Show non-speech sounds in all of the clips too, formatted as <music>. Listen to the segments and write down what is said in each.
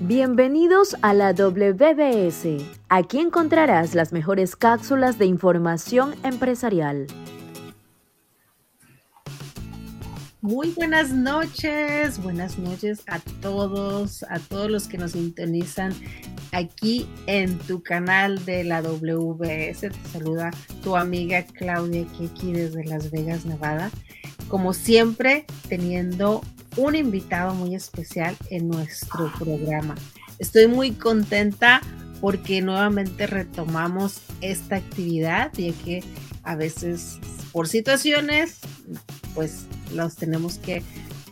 Bienvenidos a la WBS. Aquí encontrarás las mejores cápsulas de información empresarial. Muy buenas noches, buenas noches a todos, a todos los que nos sintonizan aquí en tu canal de la WBS. Te saluda tu amiga Claudia Keki desde Las Vegas, Nevada. Como siempre, teniendo un invitado muy especial en nuestro programa. Estoy muy contenta porque nuevamente retomamos esta actividad, ya que a veces por situaciones, pues los tenemos que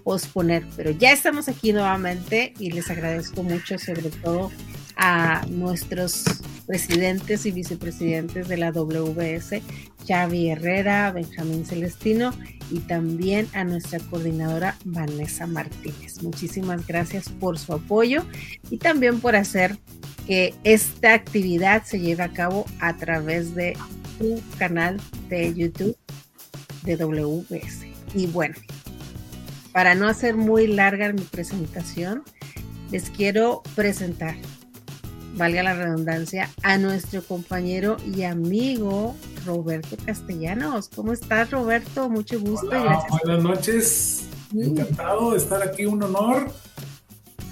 posponer, pero ya estamos aquí nuevamente y les agradezco mucho sobre todo a nuestros presidentes y vicepresidentes de la WS, Xavi Herrera, Benjamín Celestino y también a nuestra coordinadora Vanessa Martínez. Muchísimas gracias por su apoyo y también por hacer que esta actividad se lleve a cabo a través de tu canal de YouTube de WS. Y bueno, para no hacer muy larga mi presentación, les quiero presentar valga la redundancia, a nuestro compañero y amigo Roberto Castellanos. ¿Cómo estás, Roberto? Mucho gusto. buenas noches. Encantado de estar aquí, un honor.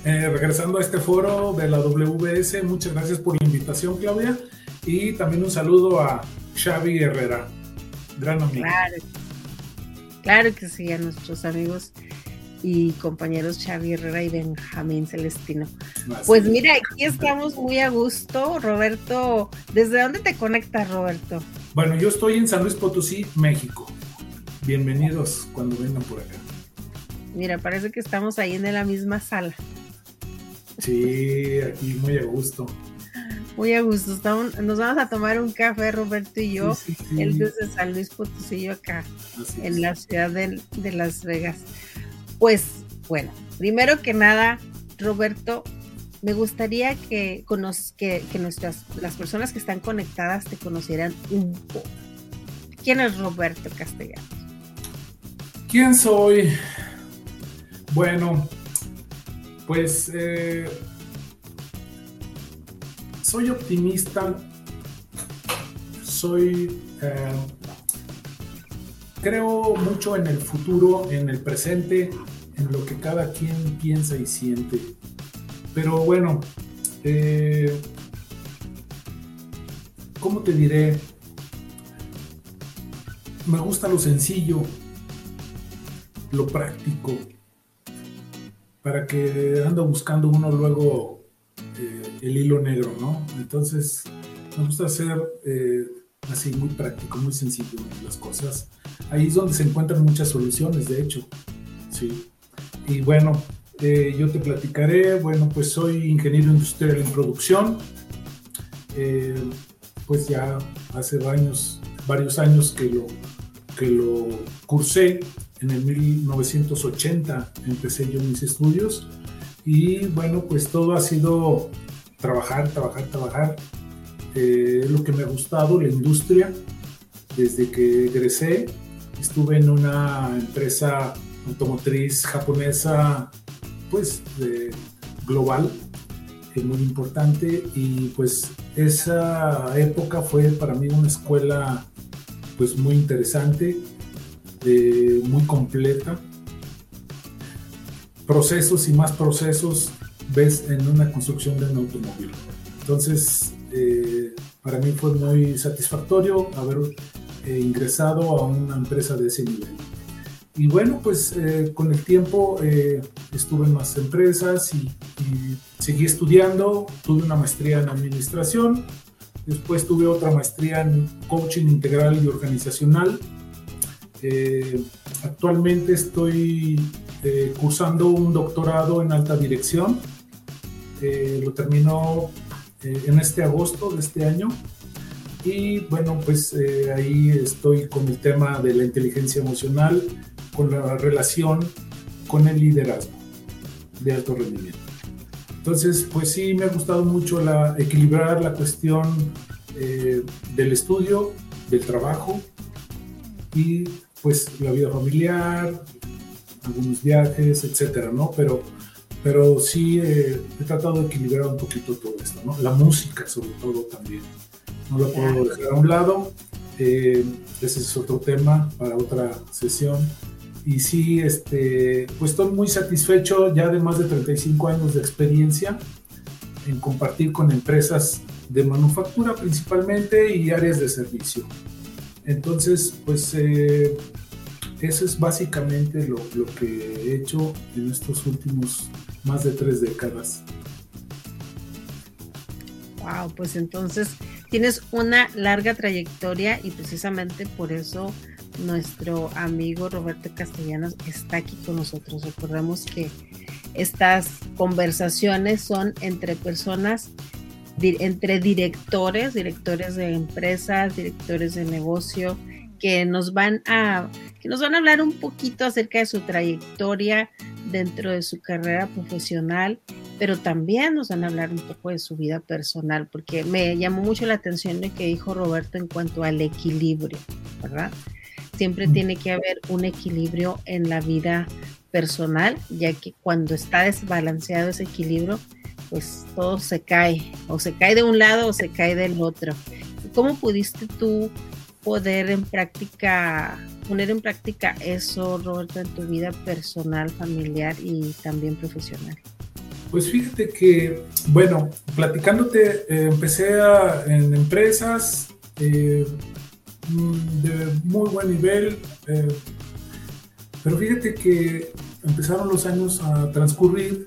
Eh, regresando a este foro de la WS, muchas gracias por la invitación, Claudia. Y también un saludo a Xavi Herrera, gran amigo. Claro, claro que sí, a nuestros amigos y compañeros Xavi Herrera y Benjamín Celestino. Pues mira, aquí estamos muy a gusto. Roberto, ¿desde dónde te conectas, Roberto? Bueno, yo estoy en San Luis Potosí, México. Bienvenidos cuando vengan por acá. Mira, parece que estamos ahí en la misma sala. Sí, aquí muy a gusto. Muy a gusto. nos vamos a tomar un café, Roberto y yo. Él desde San Luis Potosí, yo acá, en la ciudad de, de Las Vegas. Pues bueno, primero que nada, Roberto, me gustaría que, que, que nuestras, las personas que están conectadas te conocieran un poco. ¿Quién es Roberto Castellanos? ¿Quién soy? Bueno, pues eh, soy optimista, soy eh, creo mucho en el futuro, en el presente, en lo que cada quien piensa y siente. Pero bueno, eh, ¿cómo te diré? Me gusta lo sencillo, lo práctico, para que ando buscando uno luego eh, el hilo negro, ¿no? Entonces, me gusta hacer eh, así muy práctico, muy sencillo las cosas ahí es donde se encuentran muchas soluciones, de hecho. Sí. Y bueno, eh, yo te platicaré, bueno, pues soy ingeniero industrial en producción. Eh, pues ya hace varios, años que lo, que lo cursé. En el 1980 empecé yo mis estudios. Y bueno, pues todo ha sido trabajar, trabajar, trabajar. Eh, lo que me ha gustado, la industria, desde que egresé estuve en una empresa automotriz japonesa, pues global, muy importante y pues esa época fue para mí una escuela pues muy interesante, muy completa. Procesos y más procesos ves en una construcción de un automóvil. Entonces, eh, para mí fue muy satisfactorio haber ingresado a una empresa de ese nivel. Y bueno, pues eh, con el tiempo eh, estuve en más empresas y, seguí estudiando, tuve una maestría en administración, después tuve otra maestría en coaching integral y organizacional. Eh, actualmente estoy cursando un doctorado en alta dirección, lo terminó en este agosto de este año. Y bueno, pues ahí estoy con el tema de la inteligencia emocional, con la relación con el liderazgo de alto rendimiento. Entonces, pues sí, me ha gustado mucho la, equilibrar la cuestión eh, del estudio, del trabajo y pues la vida familiar, algunos viajes, etcétera, ¿no? Pero pero sí he tratado de equilibrar un poquito todo esto, ¿no? La música sobre todo también. No la puedo dejar a un lado. ese es otro tema para otra sesión. Y sí, este, pues estoy muy satisfecho ya de más de 35 años de experiencia en compartir con empresas de manufactura principalmente y áreas de servicio. Entonces, pues eh, eso es básicamente lo, lo, que he hecho en estos últimos más de tres décadas. Wow, pues entonces tienes una larga trayectoria y precisamente por eso nuestro amigo Roberto Castellanos está aquí con nosotros. Recordemos que estas conversaciones son entre personas entre directores, directores de empresas, directores de negocio, que nos van a, que nos van a hablar un poquito acerca de su trayectoria dentro de su carrera profesional, pero también nos van a hablar un poco de su vida personal, porque me llamó mucho la atención lo que dijo Roberto en cuanto al equilibrio, ¿verdad? Siempre tiene que haber un equilibrio en la vida personal, ya que cuando está desbalanceado ese equilibrio, pues todo se cae, o se cae de un lado o se cae del otro. ¿Cómo pudiste tú poder en práctica, poner en práctica eso, Roberto, en tu vida personal, familiar y también profesional? Pues fíjate que, bueno, platicándote, eh, empecé en empresas eh, de muy buen nivel, eh, pero fíjate que empezaron los años a transcurrir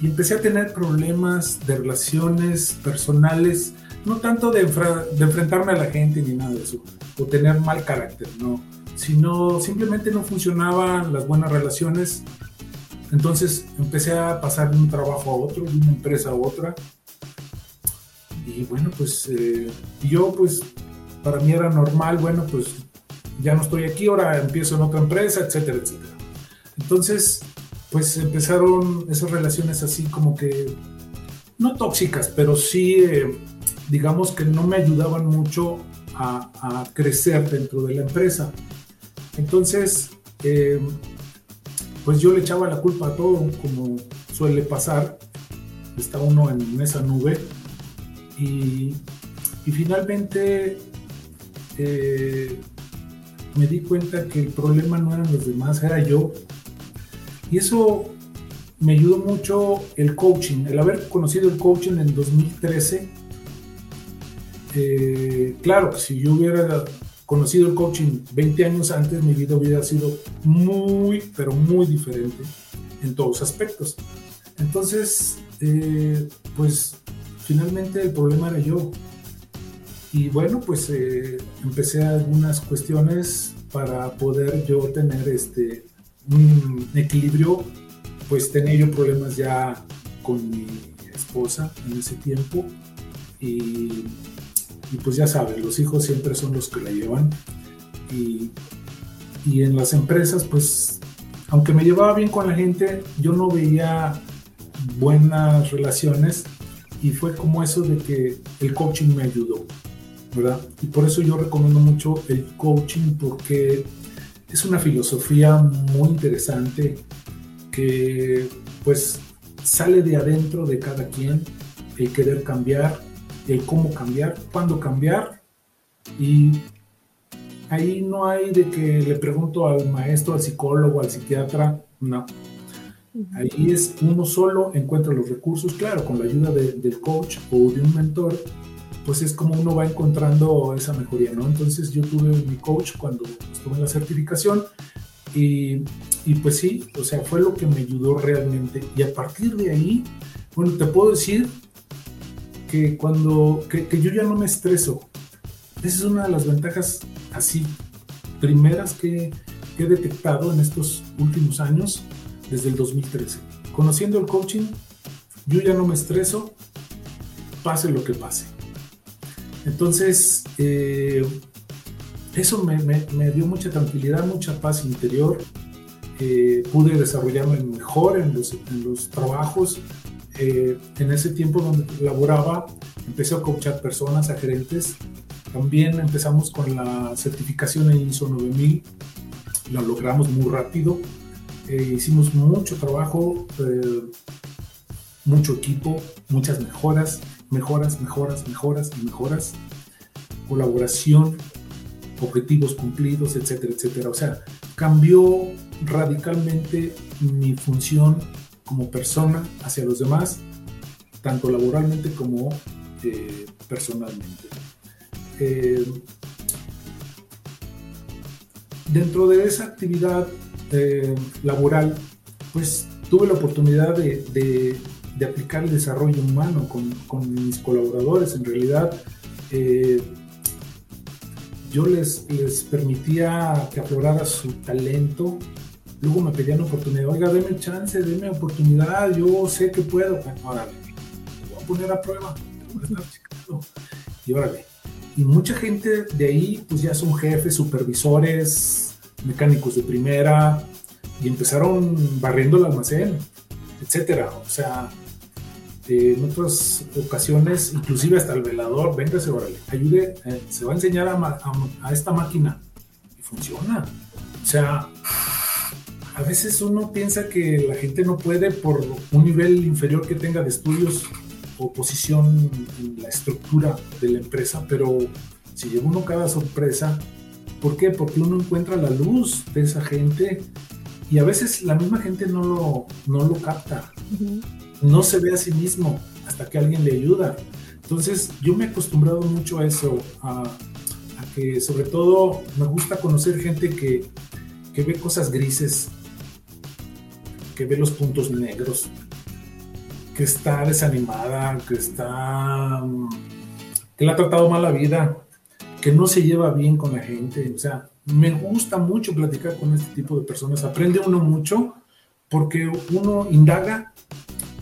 y empecé a tener problemas de relaciones personales, no tanto de, de, enfrentarme a la gente ni nada de eso, o tener mal carácter, no, sino simplemente no funcionaban las buenas relaciones. Entonces empecé a pasar de un trabajo a otro, de una empresa a otra. Y bueno, pues eh, yo pues para mí era normal, bueno, pues ya no estoy aquí, ahora empiezo en otra empresa, etcétera, etcétera. Entonces, pues empezaron esas relaciones así como que, no tóxicas, pero sí, eh, digamos que no me ayudaban mucho a, crecer dentro de la empresa. Entonces, eh, pues yo le echaba la culpa a todo, como suele pasar. Está uno en esa nube. Y, finalmente eh, me di cuenta que el problema no eran los demás, era yo. Y eso me ayudó mucho el coaching, el haber conocido el coaching en 2013. Eh, claro si yo hubiera conocido el coaching 20 años antes, mi vida hubiera sido muy, pero muy diferente en todos aspectos. Entonces, eh, pues finalmente el problema era yo. Y bueno, pues eh, empecé algunas cuestiones para poder yo tener este, un equilibrio, pues tenía yo problemas ya con mi esposa en ese tiempo y, pues ya saben, los hijos siempre son los que la llevan y, y en las empresas pues aunque me llevaba bien con la gente, yo no veía buenas relaciones y fue como eso de que el coaching me ayudó, ¿verdad? Y por eso yo recomiendo mucho el coaching porque es una filosofía muy interesante que pues sale de adentro de cada quien el querer cambiar, el cómo cambiar, cuándo cambiar y ahí no hay de que le pregunto al maestro, al psicólogo, al psiquiatra, no. Ahí es uno solo encuentra los recursos, claro, con la ayuda del coach o de un mentor, pues es como uno va encontrando esa mejoría, ¿no? Entonces yo tuve mi coach cuando estuve en la certificación y, y, pues sí, o sea, fue lo que me ayudó realmente. Y a partir de ahí, bueno, te puedo decir que cuando, que, que yo ya no me estreso. Esa es una de las ventajas así primeras que, que he detectado en estos últimos años, desde el 2013. Conociendo el coaching, yo ya no me estreso, pase lo que pase. Entonces, eh, eso me, dio mucha tranquilidad, mucha paz interior. Eh, pude desarrollarme mejor en los, trabajos. Eh, en ese tiempo donde laboraba, empecé a coachar personas, a gerentes. También empezamos con la certificación en ISO 9000. La logramos muy rápido. hicimos mucho trabajo mucho equipo, muchas mejoras, mejoras, mejoras, mejoras y mejoras, colaboración, objetivos cumplidos, etcétera, etcétera. O sea, cambió radicalmente mi función como persona hacia los demás, tanto laboralmente como eh, personalmente. Eh, dentro de esa actividad eh, laboral, pues tuve la oportunidad de, aplicar el desarrollo humano con, mis colaboradores. En realidad, yo les, les permitía que aflorara su talento, Luego me pedían oportunidad, oiga, deme chance, deme oportunidad, yo sé que puedo. Bueno, órale, voy a poner a prueba, Y órale. Y mucha gente de ahí, pues ya son jefes, supervisores, mecánicos de primera, y empezaron barriendo el almacén, etcétera. O sea, en otras ocasiones, inclusive hasta el velador, véngase, órale, ayude, eh, se va a enseñar a, a esta máquina. Y funciona. O sea, a veces uno piensa que la gente no puede por un nivel inferior que tenga de estudios o posición en la estructura de la empresa, pero si llega uno cada sorpresa, ¿por qué? Porque uno encuentra la luz de esa gente y a veces la misma gente no lo, no lo capta, no se ve a sí mismo hasta que alguien le ayuda. Entonces yo me he acostumbrado mucho a eso, a, que sobre todo me gusta conocer gente que, que ve cosas grises que ve los puntos negros, que está desanimada, que está. que le ha tratado mal la vida, que no se lleva bien con la gente. O sea, me gusta mucho platicar con este tipo de personas. Aprende uno mucho porque uno indaga,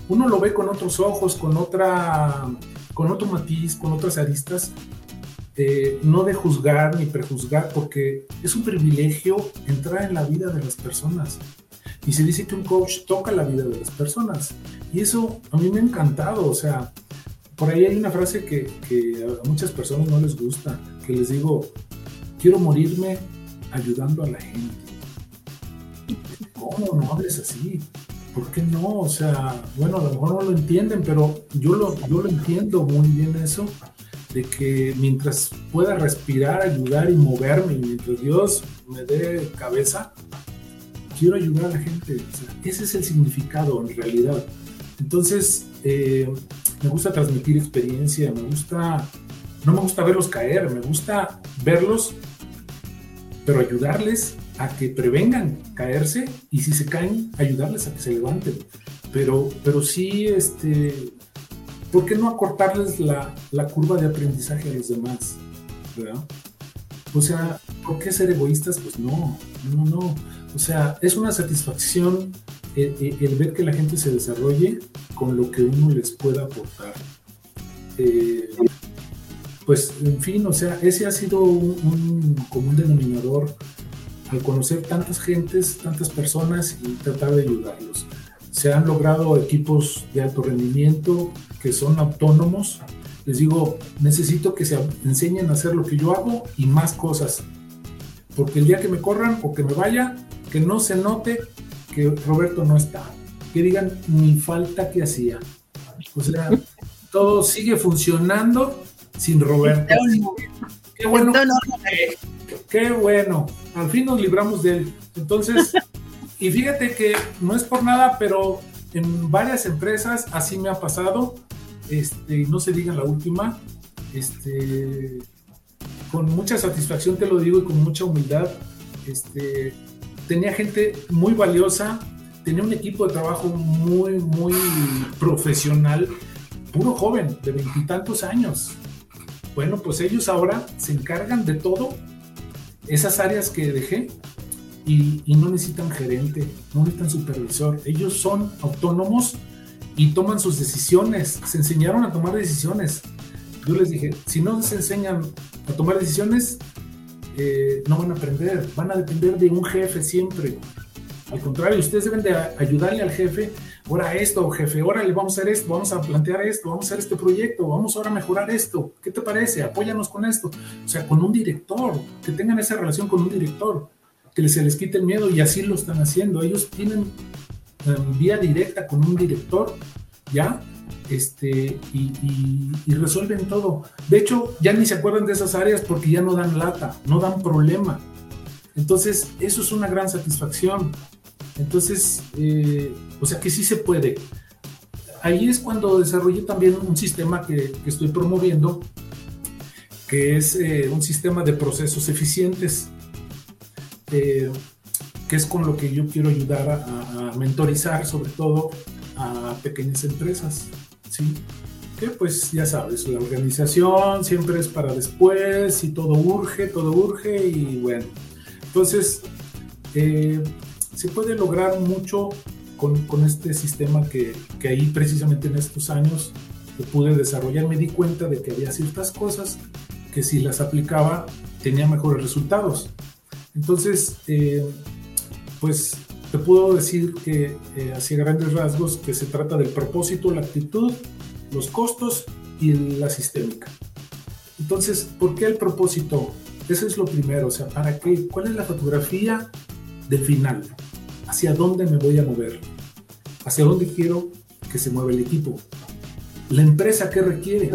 uno lo ve con otros ojos, con otra. con otro matiz, con otras aristas. Eh, no de juzgar ni prejuzgar, porque es un privilegio entrar en la vida de las personas. Y se dice que un coach toca la vida de las personas. Y eso a mí me ha encantado. O sea, por ahí hay una frase que, a muchas personas no les gusta, que les digo, quiero morirme ayudando a la gente. ¿Cómo no hables así? ¿Por qué no? O sea, bueno, a lo mejor no lo entienden, pero yo lo, yo lo entiendo muy bien eso, de que mientras pueda respirar, ayudar y moverme, mientras Dios me dé cabeza, quiero ayudar a la gente. ese es el significado en realidad. Entonces, eh, me gusta transmitir experiencia, me gusta, no me gusta verlos caer, me gusta verlos, pero ayudarles a que prevengan caerse y si se caen, ayudarles a que se levanten. Pero, pero sí, este, ¿por qué no acortarles la, la curva de aprendizaje a los demás? ¿verdad? O sea, ¿por qué ser egoístas? Pues no, no, no. O sea, es una satisfacción el, ver que la gente se desarrolle con lo que uno les pueda aportar. Eh, pues, en fin, o sea, ese ha sido un, común denominador al conocer tantas gentes, tantas personas y tratar de ayudarlos. Se han logrado equipos de alto rendimiento que son autónomos. Les digo, necesito que se enseñen a hacer lo que yo hago y más cosas. Porque el día que me corran o que me vaya, que no se note que Roberto no está, que digan ni falta que hacía. O sea, todo sigue funcionando sin Roberto. Qué bueno. Qué bueno. Al fin nos libramos de él. Entonces, <laughs> y fíjate que no es por nada, pero en varias empresas así me ha pasado. Este, no se diga la última. Este, con mucha satisfacción te lo digo y con mucha humildad. Este, tenía gente muy valiosa, tenía un equipo de trabajo muy, muy profesional, puro joven, de veintitantos años. Bueno, pues ellos ahora se encargan de todo, esas áreas que dejé, y, no necesitan gerente, no necesitan supervisor. Ellos son autónomos y toman sus decisiones, se enseñaron a tomar decisiones. Yo les dije, si no se enseñan a tomar decisiones, eh, no van a aprender, van a depender de un jefe siempre. Al contrario, ustedes deben de ayudarle al jefe, ahora esto, jefe, ahora le vamos a hacer esto, vamos a plantear esto, vamos a hacer este proyecto, vamos ahora a mejorar esto, ¿qué te parece? Apóyanos con esto. O sea, con un director, que tengan esa relación con un director, que se les quite el miedo y así lo están haciendo. Ellos tienen em, vía directa con un director ¿ya? Este, y, resuelven todo. De hecho, ya ni se acuerdan de esas áreas porque ya no dan lata, no dan problema. Entonces, eso es una gran satisfacción. Entonces, eh, o sea que sí se puede. Ahí es cuando desarrollé también un sistema que, estoy promoviendo, que es eh, un sistema de procesos eficientes. Eh, que es con lo que yo quiero ayudar a, mentorizar, sobre todo a pequeñas empresas, ¿sí? Que pues ya sabes, la organización siempre es para después y todo urge, todo urge y bueno. Entonces, eh, se puede lograr mucho con, este sistema que, que, ahí precisamente en estos años que pude desarrollar, me di cuenta de que había ciertas cosas que si las aplicaba tenía mejores resultados. Entonces, eh, pues te puedo decir que eh, hacia grandes rasgos que se trata del propósito, la actitud, los costos y la sistémica. Entonces, ¿por qué el propósito? Eso es lo primero, o sea, ¿para qué? ¿Cuál es la fotografía del final? ¿Hacia dónde me voy a mover? ¿Hacia dónde quiero que se mueva el equipo? La empresa que requiere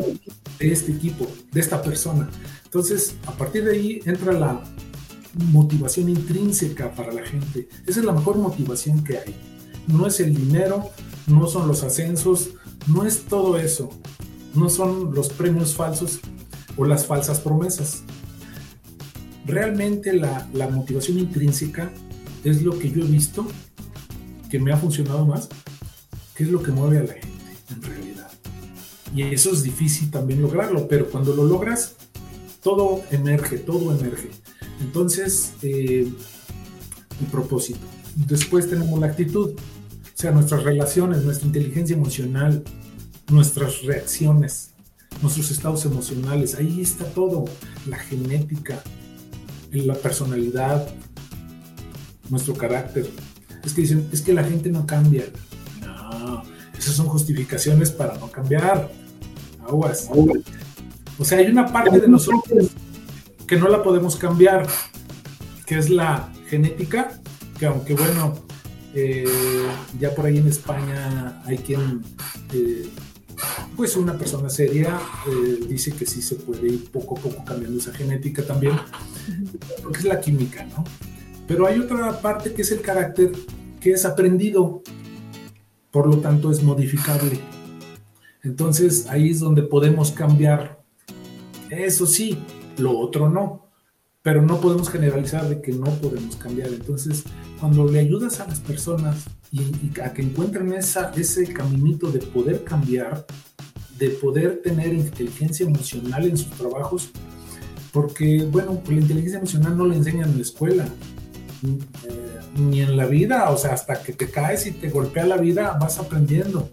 de este equipo, de esta persona. Entonces, a partir de ahí entra la motivación intrínseca para la gente. Esa es la mejor motivación que hay. No es el dinero, no son los ascensos, no es todo eso. No son los premios falsos o las falsas promesas. Realmente la, motivación intrínseca es lo que yo he visto que me ha funcionado más, que es lo que mueve a la gente en realidad. Y eso es difícil también lograrlo, pero cuando lo logras, todo emerge, todo emerge. Entonces, eh, el propósito. Después tenemos la actitud, o sea, nuestras relaciones, nuestra inteligencia emocional, nuestras reacciones, nuestros estados emocionales. Ahí está todo, la genética, la personalidad, nuestro carácter. Es que dicen, es que la gente no cambia. No, esas son justificaciones para no cambiar. Aguas. O sea, hay una parte de nosotros que no la podemos cambiar, que es la genética, que aunque bueno, eh, ya por ahí en España hay quien, eh, pues una persona seria, eh, dice que sí se puede ir poco a poco cambiando esa genética también, porque es la química, ¿no? Pero hay otra parte que es el carácter, que es aprendido, por lo tanto es modificable. Entonces ahí es donde podemos cambiar. Eso sí, lo otro no. Pero no podemos generalizar de que no podemos cambiar. Entonces, cuando le ayudas a las personas y, a que encuentren ese caminito de poder cambiar, de poder tener inteligencia emocional en sus trabajos, porque, bueno, la inteligencia emocional no la enseñan en la escuela, eh, ni en la vida, o sea, hasta que te caes y te golpea la vida, vas aprendiendo.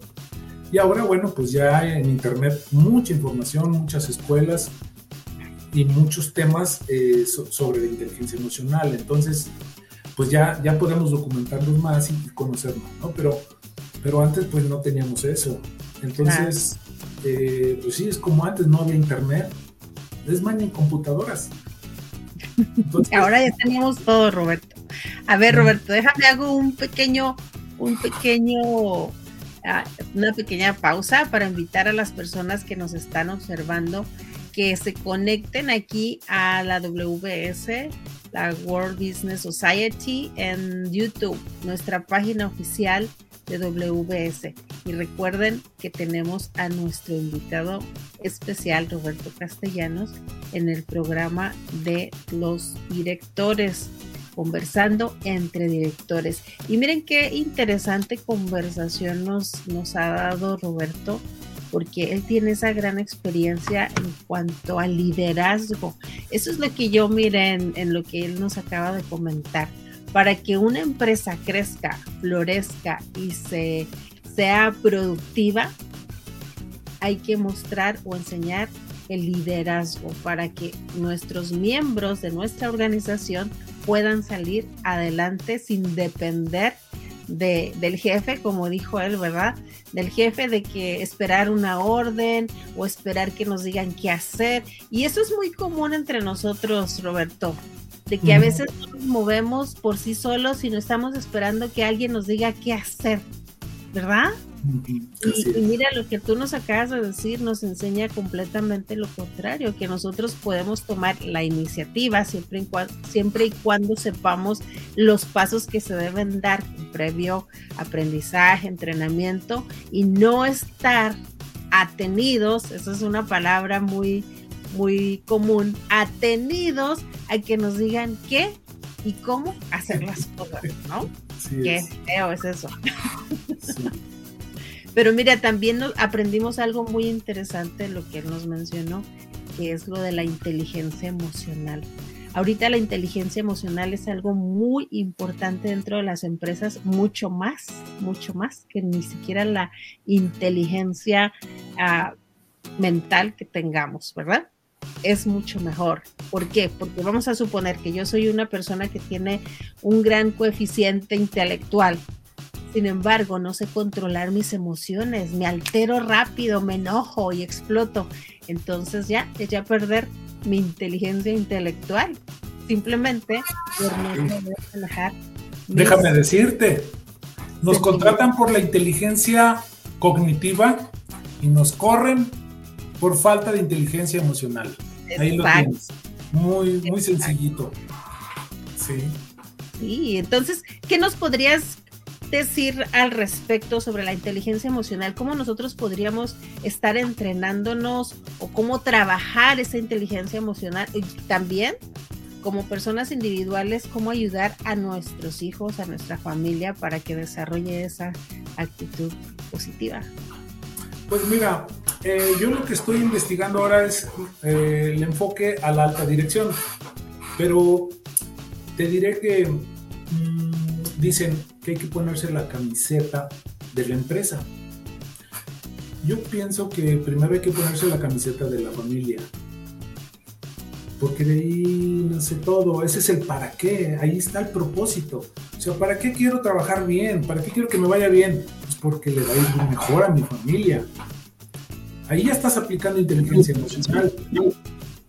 Y ahora, bueno, pues ya hay en Internet mucha información, muchas escuelas y muchos temas eh, sobre la inteligencia emocional. Entonces, pues ya, ya podemos documentarnos más y conocer más, ¿no? Pero, pero antes pues no teníamos eso. Entonces, eh, pues sí, es como antes, no había internet, es más en computadoras. <laughs> Ahora ya tenemos todo, Roberto. A ver, Roberto, déjame hago un pequeño, un pequeño, ah, una pequeña pausa para invitar a las personas que nos están observando que se conecten aquí a la WBS, la World Business Society, en YouTube, nuestra página oficial de WBS. Y recuerden que tenemos a nuestro invitado especial, Roberto Castellanos, en el programa de los directores, conversando entre directores. Y miren qué interesante conversación nos, nos ha dado Roberto porque él tiene esa gran experiencia en cuanto al liderazgo. Eso es lo que yo miré en, lo que él nos acaba de comentar. Para que una empresa crezca, florezca y se, sea productiva, hay que mostrar o enseñar el liderazgo para que nuestros miembros de nuestra organización puedan salir adelante sin depender del jefe, como dijo él, ¿verdad? Del jefe de que esperar una orden o esperar que nos digan qué hacer. Y eso es muy común entre nosotros, Roberto, de que a veces nos movemos por sí solos y no estamos esperando que alguien nos diga qué hacer, ¿verdad? Y, mira, lo que tú nos acabas de decir nos enseña completamente lo contrario, que nosotros podemos tomar la iniciativa siempre y, siempre y cuando sepamos los pasos que se deben dar previo aprendizaje, entrenamiento y no estar atenidos, esa es una palabra muy, muy común, atenidos a que nos digan qué y cómo hacer las cosas, ¿no? qué feo es eso. Pero mira, también aprendimos algo muy interesante, lo que él nos mencionó, que es lo de la inteligencia emocional. Ahorita la inteligencia emocional es algo muy importante dentro de las empresas, mucho más, mucho más que ni siquiera la inteligencia ah, mental que tengamos, ¿verdad? Es mucho mejor. ¿Por qué? Porque vamos a suponer que yo soy una persona que tiene un gran coeficiente intelectual, sin embargo, no sé controlar mis emociones, me altero rápido, me enojo y exploto. Entonces ya, ya perder mi inteligencia intelectual. Simplemente por no relajar. Déjame decirte, nos contratan por la inteligencia cognitiva y nos corren por falta de inteligencia emocional. Ahí lo tienes. Muy, muy sencillito. Sí. Sí, entonces, ¿qué nos podrías decir al respecto sobre la inteligencia emocional? ¿Cómo nosotros podríamos estar entrenándonos o cómo trabajar esa inteligencia emocional? Y también, como personas individuales, cómo ayudar a nuestros hijos, a nuestra familia para que desarrolle esa actitud positiva. Pues mira, eh, yo lo que estoy investigando ahora es eh, el enfoque a la alta dirección, pero te diré que mm, dicen, hay que ponerse la camiseta de la empresa. Yo pienso que primero hay que ponerse la camiseta de la familia. Porque de ahí nace todo. Ese es el para qué. Ahí está el propósito. O sea, ¿para qué quiero trabajar bien? ¿Para qué quiero que me vaya bien? Pues porque le va a mejor a mi familia. Ahí ya estás aplicando inteligencia emocional.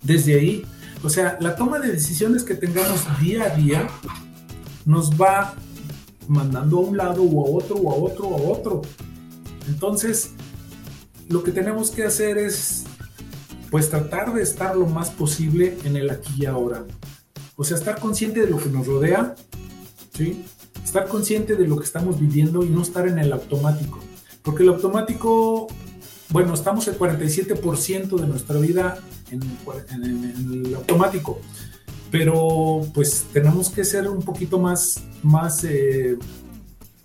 Desde ahí. O sea, la toma de decisiones que tengamos día a día nos va mandando a un lado o a otro o a otro o a otro. Entonces, lo que tenemos que hacer es pues tratar de estar lo más posible en el aquí y ahora. O sea, estar consciente de lo que nos rodea, ¿sí? Estar consciente de lo que estamos viviendo y no estar en el automático. Porque el automático, bueno, estamos el 47% de nuestra vida en, en el automático pero pues tenemos que ser un poquito más, más eh,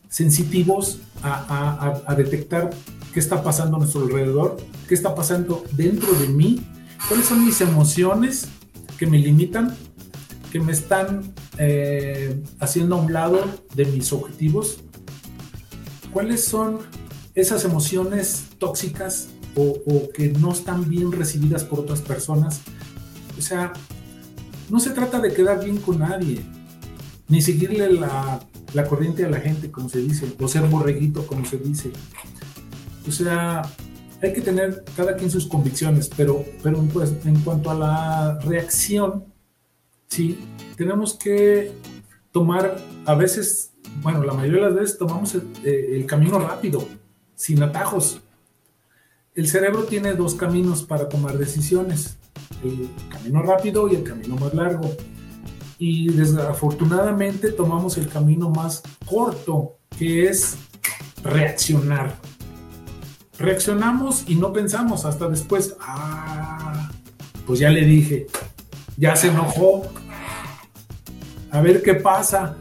sensitivos a, detectar qué está pasando a nuestro alrededor, qué está pasando dentro de mí, cuáles son mis emociones que me limitan, que me están eh, haciendo a un lado de mis objetivos, cuáles son esas emociones tóxicas o, o que no están bien recibidas por otras personas. O sea, no se trata de quedar bien con nadie, ni seguirle la, corriente a la gente, como se dice, o ser borreguito, como se dice. O sea, hay que tener cada quien sus convicciones, pero, pero pues, en cuanto a la reacción, sí, tenemos que tomar, a veces, bueno, la mayoría de las veces tomamos el camino rápido, sin atajos. El cerebro tiene dos caminos para tomar decisiones el camino rápido y el camino más largo. Y desafortunadamente tomamos el camino más corto, que es reaccionar. Reaccionamos y no pensamos hasta después, ah, pues ya le dije, ya se enojó, a ver qué pasa.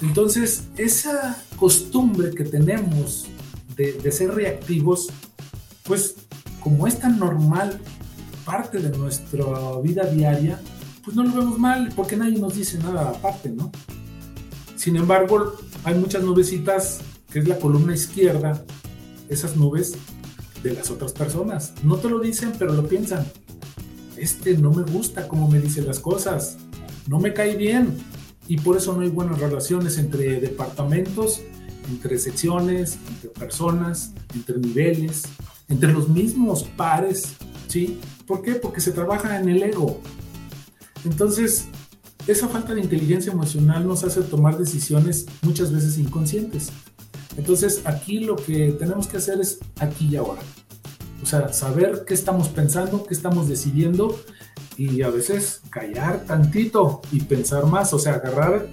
Entonces, esa costumbre que tenemos de, ser reactivos, pues como es tan normal parte de nuestra vida diaria, pues no lo vemos mal porque nadie nos dice nada aparte, ¿no? Sin embargo, hay muchas nubecitas, que es la columna izquierda, esas nubes de las otras personas. No te lo dicen, pero lo piensan. Este no me gusta cómo me dice las cosas, no me cae bien. Y por eso no hay buenas relaciones entre departamentos, entre secciones, entre personas, entre niveles, entre los mismos pares, ¿sí? ¿Por qué? Porque se trabaja en el ego. Entonces, esa falta de inteligencia emocional nos hace tomar decisiones muchas veces inconscientes. Entonces aquí lo que tenemos que hacer es aquí y ahora. O sea, saber qué estamos pensando, qué estamos decidiendo y a veces callar tantito y pensar más, o sea, agarrar,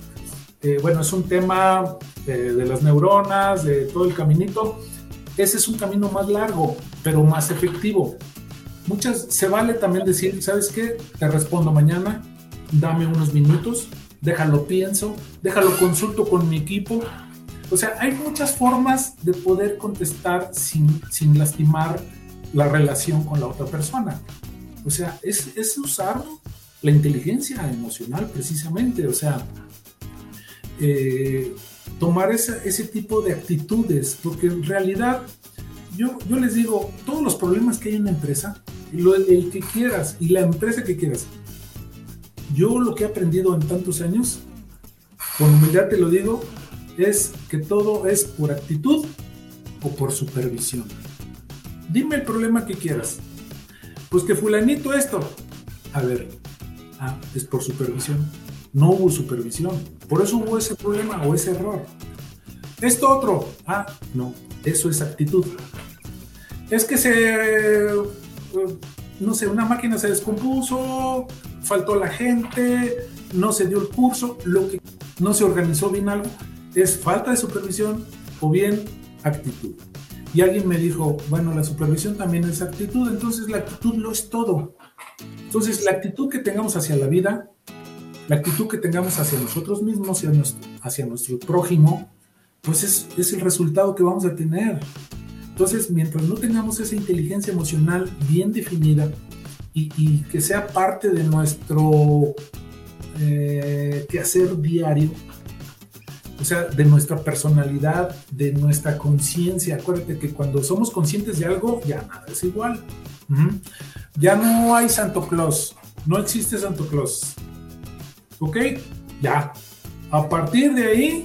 eh, bueno, es un tema eh, de las neuronas, de todo el caminito, ese es un camino más largo, pero más efectivo. Muchas, se vale también decir, ¿sabes qué? Te respondo mañana, dame unos minutos, déjalo pienso, déjalo consulto con mi equipo. O sea, hay muchas formas de poder contestar sin, sin lastimar la relación con la otra persona. O sea, es, es usar la inteligencia emocional precisamente. O sea, eh, tomar ese tipo de actitudes, porque en realidad yo, yo les digo, todos los problemas que hay en una empresa, lo, el que quieras y la empresa que quieras, yo lo que he aprendido en tantos años, con humildad te lo digo, es que todo es por actitud o por supervisión. Dime el problema que quieras. Pues que fulanito esto. A ver, ah, es por supervisión. No hubo supervisión. Por eso hubo ese problema o ese error. Esto otro. Ah, no. Eso es actitud. Es que se... No sé, una máquina se descompuso, faltó la gente, no se dio el curso, lo que no se organizó bien algo, es falta de supervisión o bien actitud. Y alguien me dijo, bueno, la supervisión también es actitud, entonces la actitud lo es todo. Entonces, la actitud que tengamos hacia la vida, la actitud que tengamos hacia nosotros mismos, hacia nuestro, hacia nuestro prójimo, pues es, es el resultado que vamos a tener. Entonces, mientras no tengamos esa inteligencia emocional bien definida, y, que sea parte de nuestro eh, quehacer diario, o sea, de nuestra personalidad, de nuestra conciencia. Acuérdate que cuando somos conscientes de algo, ya nada es igual. Ya no hay Santo Claus, no existe Santo Claus. ¿Ok? Ya. A partir de ahí,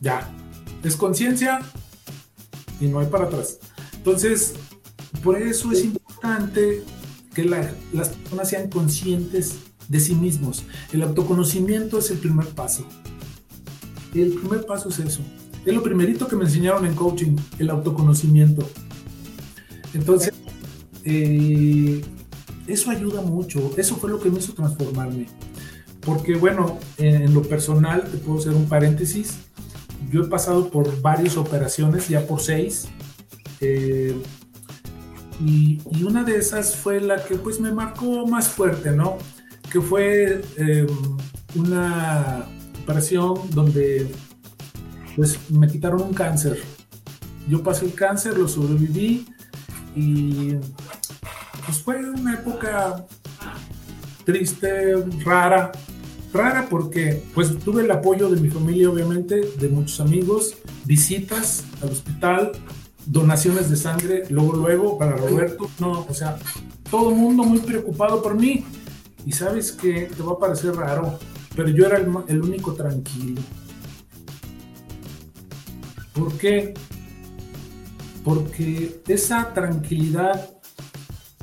ya. Es conciencia y no hay para atrás. Entonces, por eso es importante que las personas sean conscientes de sí mismos. El autoconocimiento es el primer paso. El primer paso es eso. Es lo primerito que me enseñaron en coaching, el autoconocimiento. Entonces, eh, eso ayuda mucho. Eso fue lo que me hizo transformarme. Porque, bueno, en lo personal, te puedo hacer un paréntesis. Yo he pasado por varias operaciones, ya por seis. Eh, y, una de esas fue la que pues me marcó más fuerte, ¿no? Que fue em, una operación donde pues me quitaron un cáncer. Yo pasé el cáncer, lo sobreviví y pues fue una época triste, rara, rara porque pues tuve el apoyo de mi familia obviamente, de muchos amigos, visitas al hospital, donaciones de sangre, luego, luego, para Roberto, no, o sea, todo el mundo muy preocupado por mí. Y sabes que te va a parecer raro, pero yo era el, único tranquilo. ¿Por qué? Porque esa tranquilidad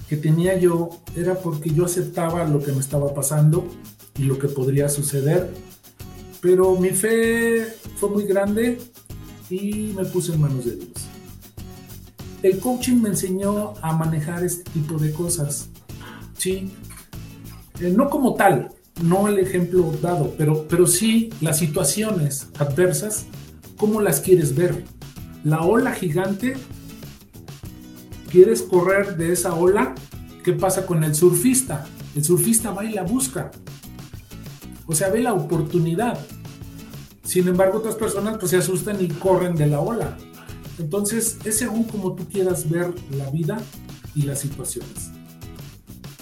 que tenía yo era porque yo aceptaba lo que me estaba pasando y lo que podría suceder. Pero mi fe fue muy grande y me puse en manos de Dios el coaching me enseñó a manejar este tipo de cosas. Sí, eh, no como tal, no el ejemplo dado, pero, pero sí las situaciones adversas, cómo las quieres ver. La ola gigante, quieres correr de esa ola, ¿qué pasa con el surfista? El surfista va y la busca. O sea, ve la oportunidad. Sin embargo, otras personas pues se asustan y corren de la ola. Entonces, es según como tú quieras ver la vida y las situaciones.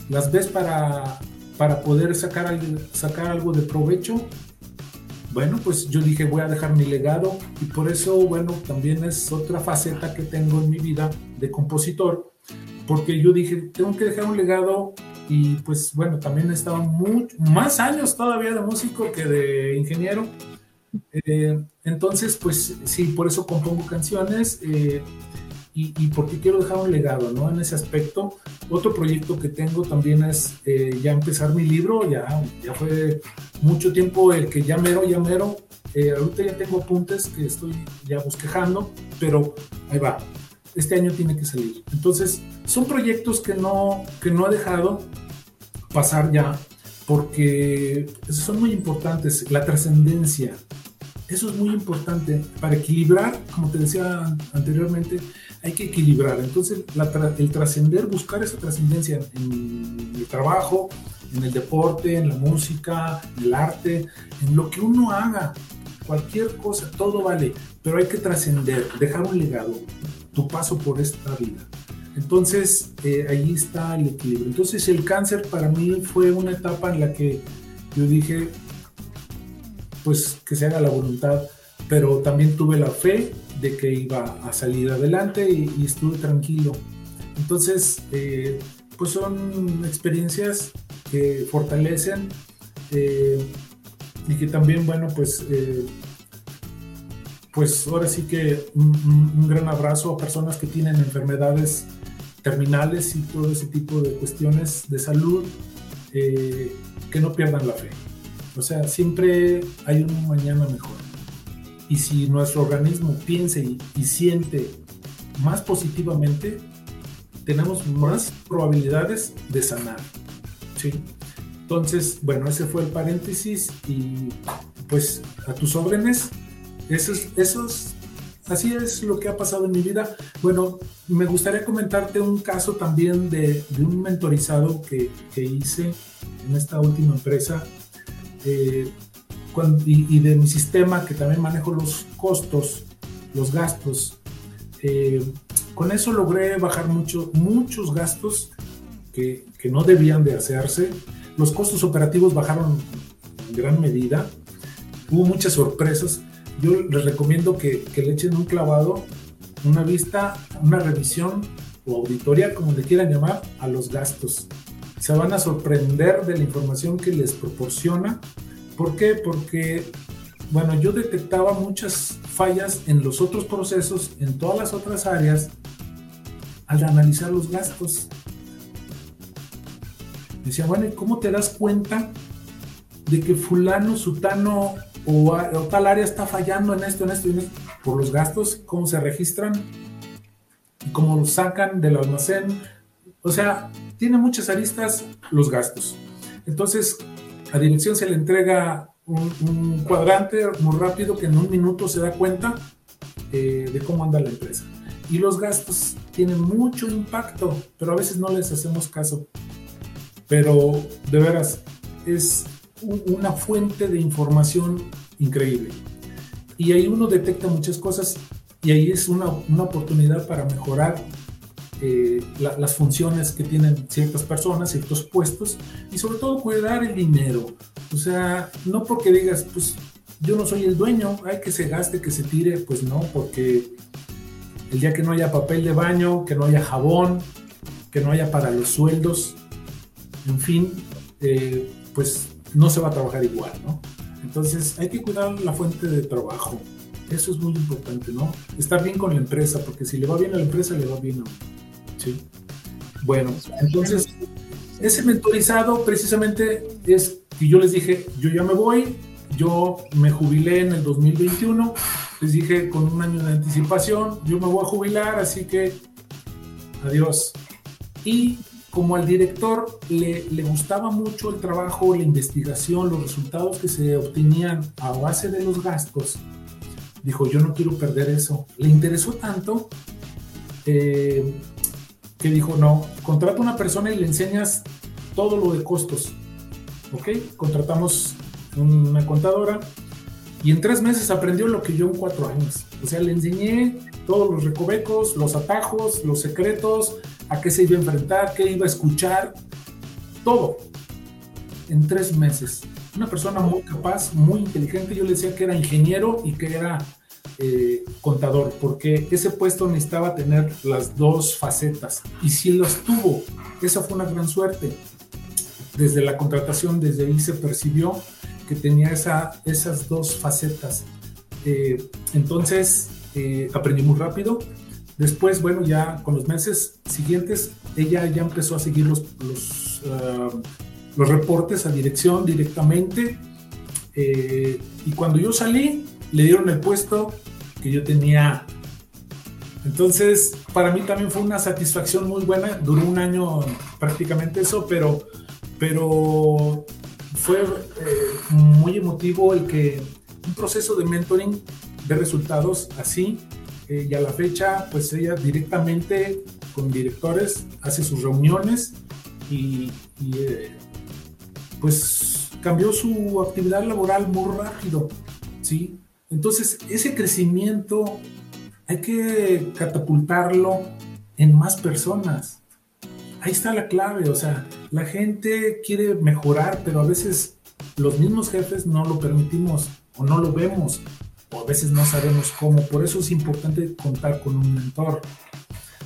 Las ves para, para poder sacar, sacar algo de provecho. Bueno, pues yo dije, voy a dejar mi legado y por eso, bueno, también es otra faceta que tengo en mi vida de compositor, porque yo dije, tengo que dejar un legado y pues bueno, también he estado mucho, más años todavía de músico que de ingeniero eh, entonces, pues sí, por eso compongo canciones. Eh, y, porque quiero dejar un legado, ¿no? En ese aspecto. Otro proyecto que tengo también es eh, ya empezar mi libro, ya, ya fue mucho tiempo el que ya mero, ya mero. Eh, ahorita ya tengo apuntes que estoy ya bosquejando, pero ahí va. Este año tiene que salir. Entonces, son proyectos que no, que no he dejado pasar ya, porque son muy importantes. La trascendencia, eso es muy importante para equilibrar, como te decía anteriormente, hay que equilibrar. Entonces, el trascender, buscar esa trascendencia en el trabajo, en el deporte, en la música, en el arte, en lo que uno haga, cualquier cosa, todo vale, pero hay que trascender, dejar un legado, tu paso por esta vida. Entonces, eh, ahí está el equilibrio. Entonces, el cáncer para mí fue una etapa en la que yo dije, pues que se haga la voluntad, pero también tuve la fe de que iba a salir adelante y, estuve tranquilo. Entonces, eh, pues son experiencias que fortalecen eh, y que también, bueno, pues, eh, pues ahora sí que un, gran abrazo a personas que tienen enfermedades terminales y todo ese tipo de cuestiones de salud, que no pierdan la fe. O sea, siempre hay un mañana mejor. Y si nuestro organismo piensa y, siente más positivamente, tenemos más probabilidades de sanar. ¿sí? Entonces, bueno, ese fue el paréntesis y pues a tus órdenes, esos, esos, así es lo que ha pasado en mi vida. Bueno, me gustaría comentarte un caso también de, un mentorizado que, que, hice en esta última empresa. Eh, y, de mi sistema que también manejo los costos, los gastos. Eh, con eso logré bajar mucho, muchos gastos que, que, no debían de hacerse. Los costos operativos bajaron en gran medida. Hubo muchas sorpresas. Yo les recomiendo que, que le echen un clavado, una vista, una revisión o auditoría, como le quieran llamar, a los gastos. Se van a sorprender de la información que les proporciona ¿Por qué? Porque, bueno, yo detectaba muchas fallas en los otros procesos, en todas las otras áreas, al analizar los gastos. Decía, bueno, ¿y cómo te das cuenta de que fulano, sutano o, o tal área está fallando en esto, en esto, en esto? Por los gastos, cómo se registran, cómo los sacan del almacén. O sea, tiene muchas aristas los gastos. Entonces, a dirección se le entrega un, cuadrante muy rápido que en un minuto se da cuenta eh, de cómo anda la empresa. Y los gastos tienen mucho impacto, pero a veces no les hacemos caso. Pero de veras, es una fuente de información increíble. Y ahí uno detecta muchas cosas y ahí es una, una oportunidad para mejorar eh, las funciones que tienen ciertas personas, ciertos puestos, y sobre todo cuidar el dinero. O sea, no porque digas, pues yo no soy el dueño, hay que se gaste, que se tire, pues no, porque el día que no haya papel de baño, que no haya jabón, que no haya para los sueldos, en fin, eh, pues no se va a trabajar igual, ¿no? Entonces hay que cuidar la fuente de trabajo. Eso es muy importante, ¿no? Estar bien con la empresa, porque si le va bien a la empresa, le va bien a ¿sí? Bueno, entonces, ese mentorizado precisamente es que yo les dije, yo ya me voy, yo me jubilé en el 2021, les dije con un año de anticipación, yo me voy a jubilar, así que adiós. Y como al director le, le, gustaba mucho el trabajo, la investigación, los resultados que se obtenían a base de los gastos, dijo, yo no quiero perder eso. Le interesó tanto eh, que dijo, no, contrata una persona y le enseñas todo lo de costos. ¿Ok? Contratamos una contadora y en tres meses aprendió lo que yo en cuatro años. O sea, le enseñé todos los recovecos, los atajos, los secretos, a qué se iba a enfrentar, qué iba a escuchar, todo en tres meses. Una persona muy capaz, muy inteligente. Yo le decía que era ingeniero y que era eh, contador, porque ese puesto necesitaba tener las dos facetas. Y si las tuvo, esa fue una gran suerte. Desde la contratación, desde ahí se percibió que tenía esa, esas dos facetas. Eh, entonces, eh, aprendí muy rápido, Después, bueno, ya con los meses siguientes, ella ya empezó a seguir los, los, ah, reportes a dirección directamente. Eh, y cuando yo salí, le dieron el puesto que yo tenía. Entonces, para mí también fue una satisfacción muy buena. Duró un año prácticamente eso, pero, pero fue eh, muy emotivo el que un proceso de mentoring de resultados así eh, y a la fecha, pues ella directamente con directores hace sus reuniones y, eh, pues cambió su actividad laboral muy rápido, ¿sí? Entonces, ese crecimiento hay que catapultarlo en más personas. Ahí está la clave, o sea, la gente quiere mejorar, pero a veces los mismos jefes no lo permitimos o no lo vemos o a veces no sabemos cómo. Por eso es importante contar con un mentor.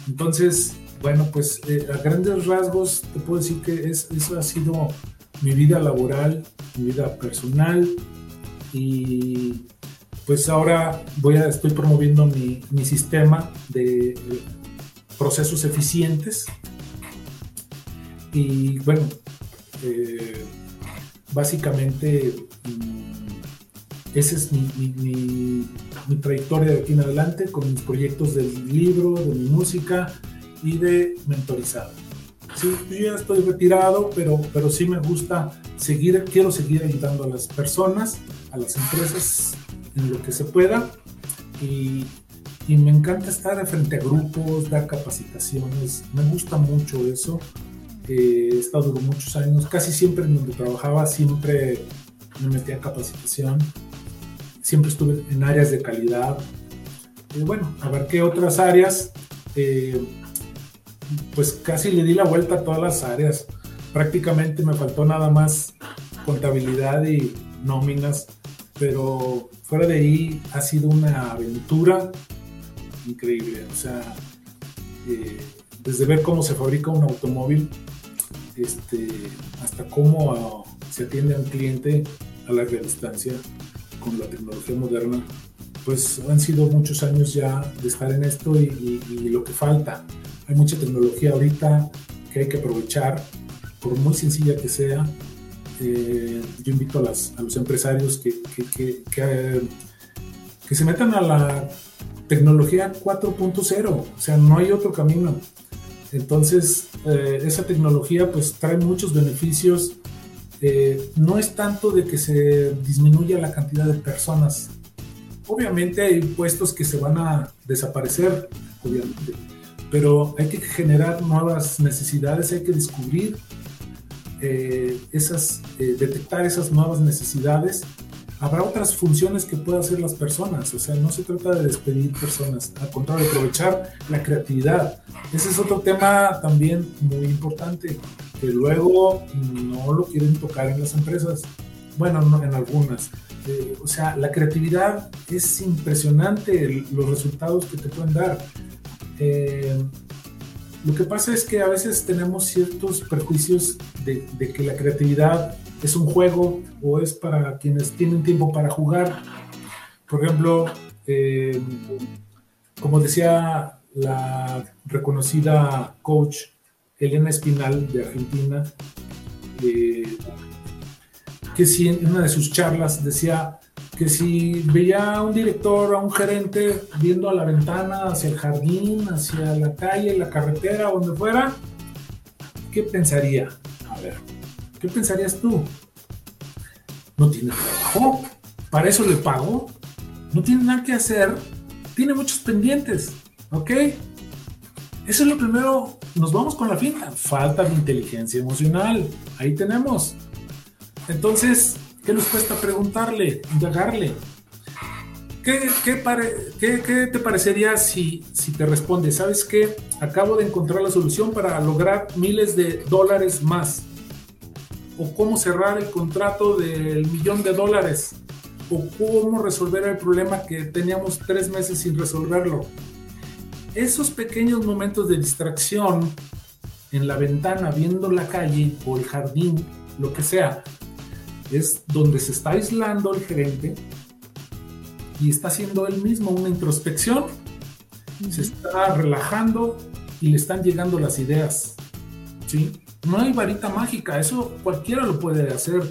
Entonces, bueno, pues eh, a grandes rasgos te puedo decir que es, eso ha sido mi vida laboral, mi vida personal y pues ahora voy a, estoy promoviendo mi, mi sistema de eh, procesos eficientes y bueno, eh, básicamente mm, esa es mi, trayectoria de aquí en adelante con mis proyectos del libro, de mi música y de mentorizado. Sí, yo ya estoy retirado, pero, pero sí me gusta seguir, quiero seguir ayudando a las personas, a las empresas en lo que se pueda y, y me encanta estar frente a grupos, dar capacitaciones, me gusta mucho eso. Eh, he estado muchos años, casi siempre en donde trabajaba, siempre me metía en capacitación siempre estuve en áreas de calidad. Y bueno, abarqué otras áreas, eh, pues casi le di la vuelta a todas las áreas. Prácticamente me faltó nada más contabilidad y nóminas, pero fuera de ahí ha sido una aventura increíble. O sea, eh, desde ver cómo se fabrica un automóvil este, hasta cómo se atiende a un cliente a larga distancia con la tecnología moderna, pues han sido muchos años ya de estar en esto y, lo que falta. Hay mucha tecnología ahorita que hay que aprovechar, por muy sencilla que sea. Eh, yo invito a, los empresarios que, que, que, se metan a la tecnología 4.0, o sea, no hay otro camino. Entonces, eh, esa tecnología pues trae muchos beneficios eh, no es tanto de que se disminuya la cantidad de personas. Obviamente hay puestos que se van a desaparecer, obviamente, pero hay que generar nuevas necesidades, hay que descubrir eh, esas, eh, detectar esas nuevas necesidades. Habrá otras funciones que puedan hacer las personas, o sea, no se trata de despedir personas, al contrario, aprovechar la creatividad. Ese es otro tema también muy importante luego no lo quieren tocar en las empresas. Bueno, no, en algunas. Eh, o sea, la creatividad es impresionante los resultados que te pueden dar. Eh, lo que pasa es que a veces tenemos ciertos prejuicios de, que la creatividad es un juego o es para quienes tienen tiempo para jugar. Por ejemplo, eh, como decía la reconocida coach Elena Espinal de Argentina, eh, que si en una de sus charlas decía que si veía a un director, a un gerente viendo a la ventana, hacia el jardín, hacia la calle, la carretera, donde fuera, ¿qué pensaría? A ver, ¿qué pensarías tú? No tiene trabajo, para eso le pago, no tiene nada que hacer, tiene muchos pendientes, ¿ok? Eso es lo primero, nos vamos con la finta, falta de inteligencia emocional, ahí tenemos. Entonces, ¿qué nos cuesta preguntarle, indagarle? ¿Qué, qué, te parecería si, si te responde, sabes qué? Acabo de encontrar la solución para lograr miles de dólares más. O cómo cerrar el contrato del millón de dólares. O cómo resolver el problema que teníamos tres meses sin resolverlo esos pequeños momentos de distracción en la ventana, viendo la calle o el jardín, lo que sea, es donde se está aislando el gerente y está haciendo él mismo una introspección se está relajando y le están llegando las ideas. ¿sí? No hay varita mágica, eso cualquiera lo puede hacer,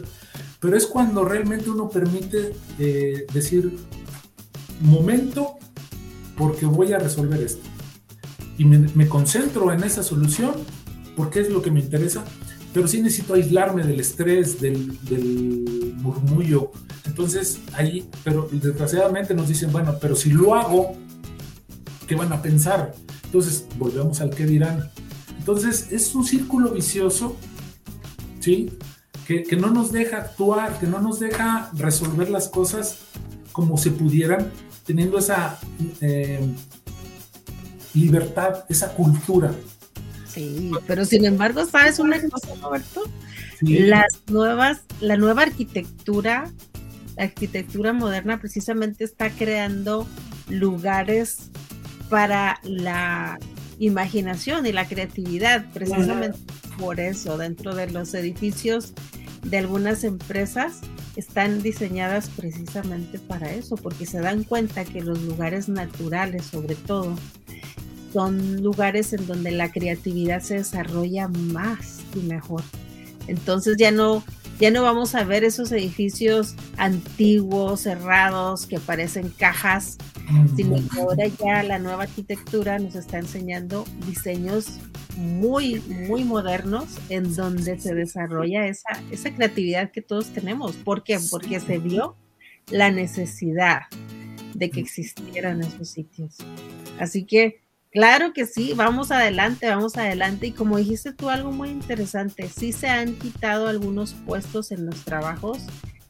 pero es cuando realmente uno permite eh, decir, momento, porque voy a resolver esto. Y me, concentro en esa solución porque es lo que me interesa, pero sí necesito aislarme del estrés, del, del murmullo. Entonces, ahí, pero desgraciadamente nos dicen, bueno, pero si lo hago, ¿qué van a pensar? Entonces, volvemos al qué dirán. Entonces, es un círculo vicioso, ¿sí? Que, que, no nos deja actuar, que no nos deja resolver las cosas como se pudieran, teniendo esa eh, libertad, esa cultura. Sí, pero sin embargo, ¿sabes una cosa, Roberto? Las nuevas, la nueva arquitectura, la arquitectura moderna precisamente está creando lugares para la imaginación y la creatividad, precisamente por eso, dentro de los edificios de algunas empresas están diseñadas precisamente para eso, porque se dan cuenta que los lugares naturales, sobre todo, son lugares en donde la creatividad se desarrolla más y mejor. Entonces ya no, ya no vamos a ver esos edificios antiguos, cerrados, que parecen cajas, sino que ahora ya la nueva arquitectura nos está enseñando diseños muy, muy modernos en donde se desarrolla esa, esa creatividad que todos tenemos. ¿Por qué? Porque se vio la necesidad de que existieran esos sitios. Así que Claro que sí, vamos adelante, vamos adelante. Y como dijiste tú algo muy interesante, sí se han quitado algunos puestos en los trabajos,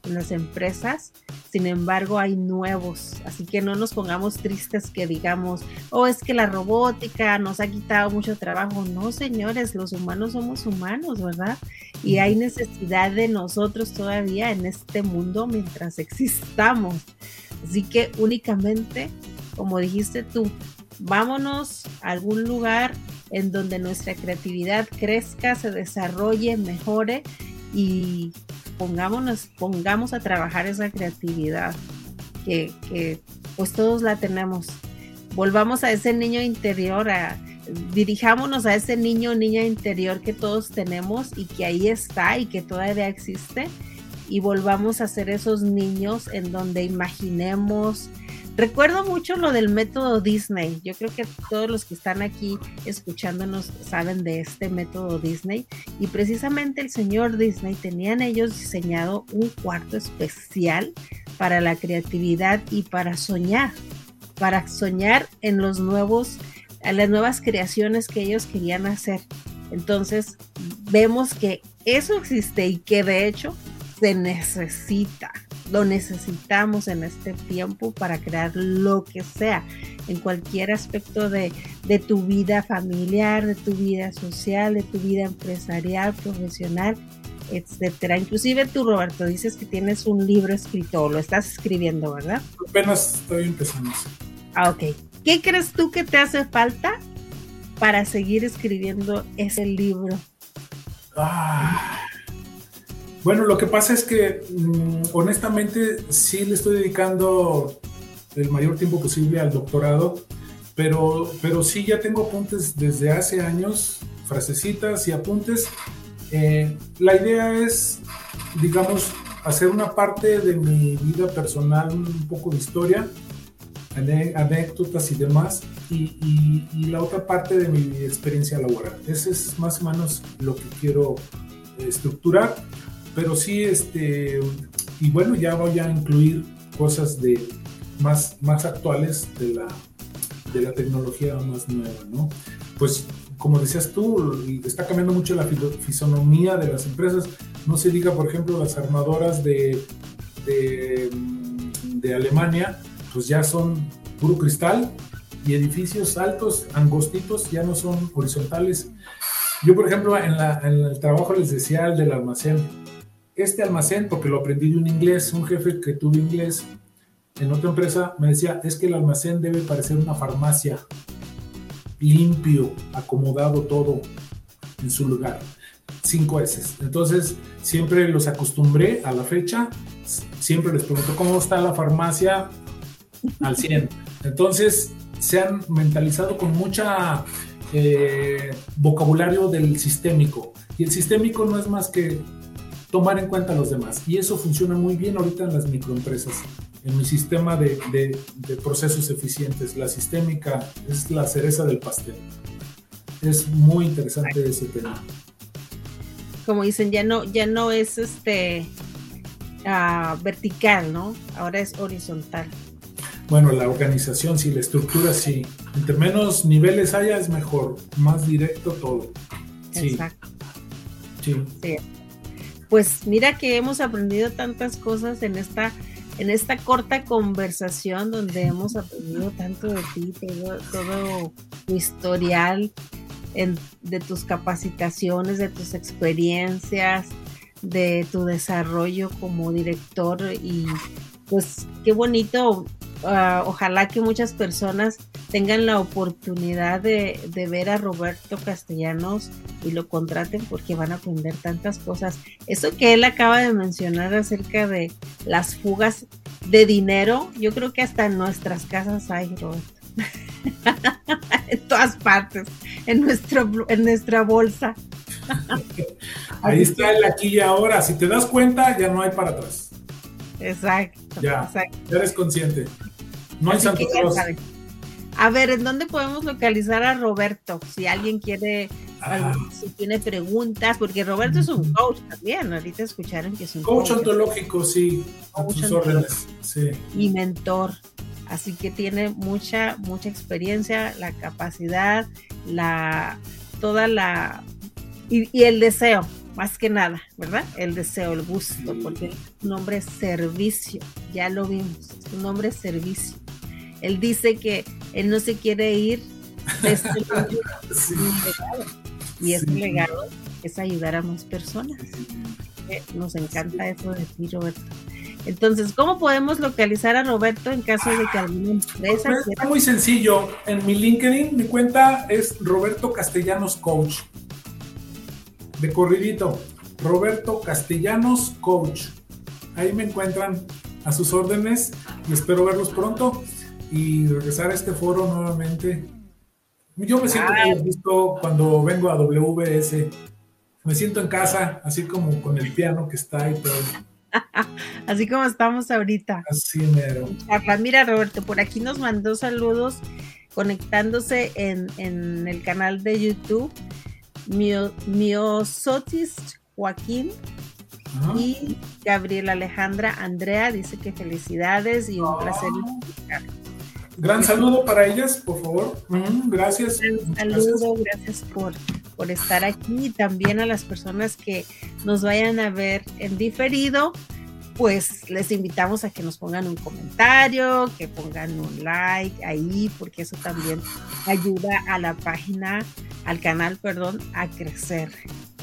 en las empresas, sin embargo hay nuevos, así que no nos pongamos tristes que digamos, oh, es que la robótica nos ha quitado mucho trabajo. No, señores, los humanos somos humanos, ¿verdad? Y hay necesidad de nosotros todavía en este mundo mientras existamos. Así que únicamente, como dijiste tú, vámonos a algún lugar en donde nuestra creatividad crezca, se desarrolle, mejore y pongámonos, pongamos a trabajar esa creatividad que, pues todos la tenemos. Volvamos a ese niño interior, dirijámonos a ese niño o niña interior que todos tenemos y que ahí está y que todavía existe y volvamos a ser esos niños en donde imaginemos, Recuerdo mucho lo del método Disney. Yo creo que todos los que están aquí escuchándonos saben de este método Disney. Y precisamente el señor Disney tenían ellos diseñado un cuarto especial para la creatividad y para soñar, para soñar en los nuevos, en las nuevas creaciones que ellos querían hacer. Entonces vemos que eso existe y que de hecho se necesita lo necesitamos en este tiempo para crear lo que sea, en cualquier aspecto de, tu vida familiar, de tu vida social, de tu vida empresarial, profesional, etcétera. Inclusive tú, Roberto, dices que tienes un libro escrito, o lo estás escribiendo, ¿verdad? Apenas estoy empezando. Ah, ok. ¿Qué crees tú que te hace falta para seguir escribiendo ese libro? Ah, bueno, lo que pasa es que mm, honestamente sí le estoy dedicando el mayor tiempo posible al doctorado, pero, pero sí ya tengo apuntes desde hace años, frasecitas y apuntes. Eh, la idea es, digamos, hacer una parte de mi vida personal, un poco de historia, anécdotas y demás, y, y, la otra parte de mi experiencia laboral. Ese es más o menos lo que quiero estructurar pero sí, este, y bueno, ya voy a incluir cosas de más, más actuales de la, de la tecnología más nueva, ¿no? Pues como decías tú, está cambiando mucho la fisonomía de las empresas. No se diga, por ejemplo, las armadoras de, de, de Alemania, pues ya son puro cristal y edificios altos, angostitos, ya no son horizontales. Yo, por ejemplo, en, la, en el trabajo les decía el del almacén, este almacén, porque lo aprendí de un inglés, un jefe que tuve inglés en otra empresa, me decía, es que el almacén debe parecer una farmacia, limpio, acomodado todo en su lugar. Cinco S. Entonces, siempre los acostumbré a la fecha, siempre les pregunto cómo está la farmacia al 100. Entonces, se han mentalizado con mucha eh, vocabulario del sistémico. Y el sistémico no es más que tomar en cuenta a los demás. Y eso funciona muy bien ahorita en las microempresas. En mi sistema de, de procesos eficientes, la sistémica es la cereza del pastel. Es muy interesante ese tema. Como dicen, ya no, ya no es este uh, vertical, ¿no? Ahora es horizontal. Bueno, la organización sí, la estructura sí. Entre menos niveles haya es mejor, más directo todo. Sí. Exacto. Sí. Pues mira que hemos aprendido tantas cosas en esta en esta corta conversación donde hemos aprendido tanto de ti, todo, tu historial de tus capacitaciones, de tus experiencias, de tu desarrollo como director y pues qué bonito Ah, ojalá que muchas personas tengan la oportunidad de, ver a Roberto Castellanos y lo contraten porque van a aprender tantas cosas. Eso que él acaba de mencionar acerca de las fugas de dinero, yo creo que hasta en nuestras casas hay, Roberto. <laughs> en todas partes, en, nuestro, en nuestra bolsa. <laughs> Ahí está el aquí y ahora. Si te das cuenta, ya no hay para atrás. Exacto. Ya, ya eres consciente. No hay Santo A ver, ¿en dónde podemos localizar a Roberto? Si alguien quiere, ah. si tiene preguntas, porque Roberto es un coach también. Ahorita escucharon que es un coach. Coach ontológico, sí. sus órdenes, sí. Y mentor. Así que tiene mucha, mucha experiencia, la capacidad, la, toda la, y, y el deseo, más que nada, ¿verdad? El deseo, el gusto, porque su nombre es servicio, ya lo vimos, su nombre es servicio. Él dice que él no se quiere ir de este <laughs> legado. Y ese legado es ayudar a más personas. Nos encanta eso de ti, Roberto. Entonces, ¿cómo podemos localizar a Roberto en caso de que alguna empresa pues, Está muy sencillo. En mi LinkedIn, mi cuenta es Roberto Castellanos Coach. De corridito. Roberto Castellanos Coach. Ahí me encuentran a sus órdenes y espero verlos pronto y regresar a este foro nuevamente. Yo me siento muy gusto cuando vengo a WBS. Me siento en casa, así como con el piano que está ahí todo. <laughs> así como estamos ahorita. Así mero. Mira, Roberto, por aquí nos mandó saludos conectándose en, en el canal de YouTube. Miosotis Joaquín y Gabriela Alejandra Andrea dice que felicidades y un placer. Gran saludo para ellas, por favor. gracias. Un saludo, gracias, por, por estar aquí y también a las personas que nos vayan a ver en diferido. Pues les invitamos a que nos pongan un comentario, que pongan un like ahí, porque eso también ayuda a la página, al canal, perdón, a crecer.